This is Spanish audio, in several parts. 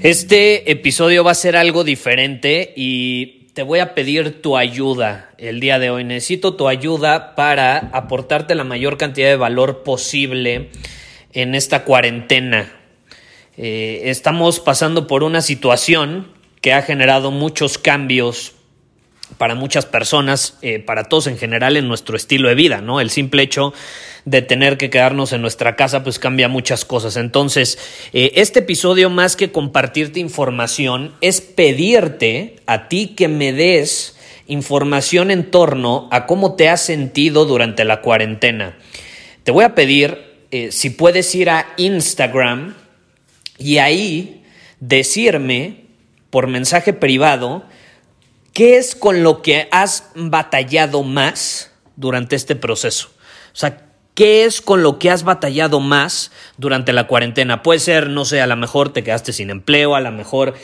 Este episodio va a ser algo diferente y te voy a pedir tu ayuda el día de hoy. Necesito tu ayuda para aportarte la mayor cantidad de valor posible en esta cuarentena. Eh, estamos pasando por una situación que ha generado muchos cambios para muchas personas, eh, para todos en general en nuestro estilo de vida, ¿no? El simple hecho de tener que quedarnos en nuestra casa pues cambia muchas cosas. Entonces, eh, este episodio más que compartirte información es pedirte a ti que me des información en torno a cómo te has sentido durante la cuarentena. Te voy a pedir eh, si puedes ir a Instagram y ahí decirme por mensaje privado qué es con lo que has batallado más durante este proceso. O sea, ¿Qué es con lo que has batallado más durante la cuarentena? Puede ser, no sé, a lo mejor te quedaste sin empleo, a lo mejor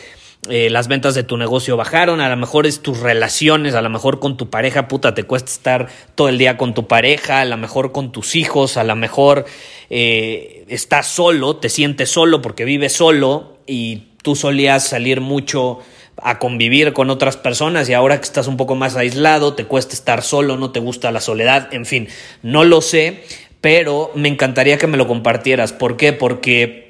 eh, las ventas de tu negocio bajaron, a lo mejor es tus relaciones, a lo mejor con tu pareja, puta, te cuesta estar todo el día con tu pareja, a lo mejor con tus hijos, a lo mejor eh, estás solo, te sientes solo porque vives solo y tú solías salir mucho a convivir con otras personas y ahora que estás un poco más aislado, te cuesta estar solo, no te gusta la soledad, en fin, no lo sé, pero me encantaría que me lo compartieras. ¿Por qué? Porque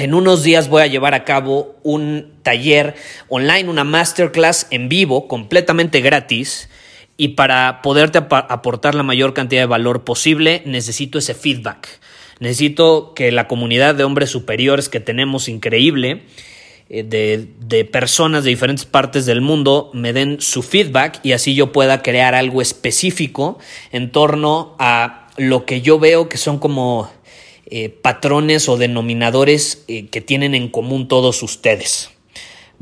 en unos días voy a llevar a cabo un taller online, una masterclass en vivo, completamente gratis. Y para poderte aportar la mayor cantidad de valor posible, necesito ese feedback. Necesito que la comunidad de hombres superiores que tenemos increíble, de, de, personas de diferentes partes del mundo me den su feedback y así yo pueda crear algo específico en torno a lo que yo veo que son como eh, patrones o denominadores eh, que tienen en común todos ustedes.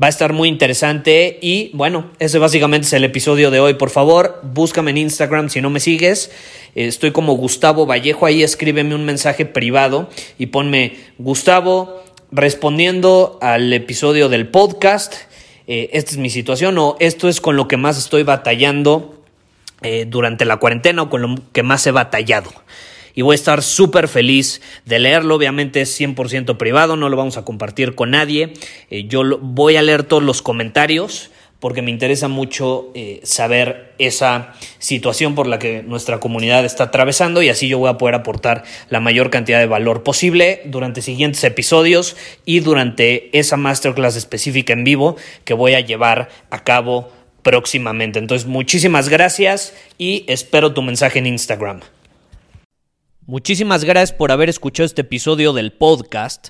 Va a estar muy interesante y bueno, ese básicamente es el episodio de hoy. Por favor, búscame en Instagram si no me sigues. Eh, estoy como Gustavo Vallejo, ahí escríbeme un mensaje privado y ponme Gustavo respondiendo al episodio del podcast. esta es mi situación o esto es con lo que más estoy batallando eh, durante la cuarentena o con lo que más he batallado. Y voy a estar súper feliz de leerlo. Obviamente es 100% privado, no lo vamos a compartir con nadie. Eh, yo voy a leer todos los comentarios porque me interesa mucho eh, saber esa situación por la que nuestra comunidad está atravesando y así yo voy a poder aportar la mayor cantidad de valor posible durante siguientes episodios y durante esa masterclass específica en vivo que voy a llevar a cabo próximamente. Entonces, muchísimas gracias y espero tu mensaje en Instagram. Muchísimas gracias por haber escuchado este episodio del podcast.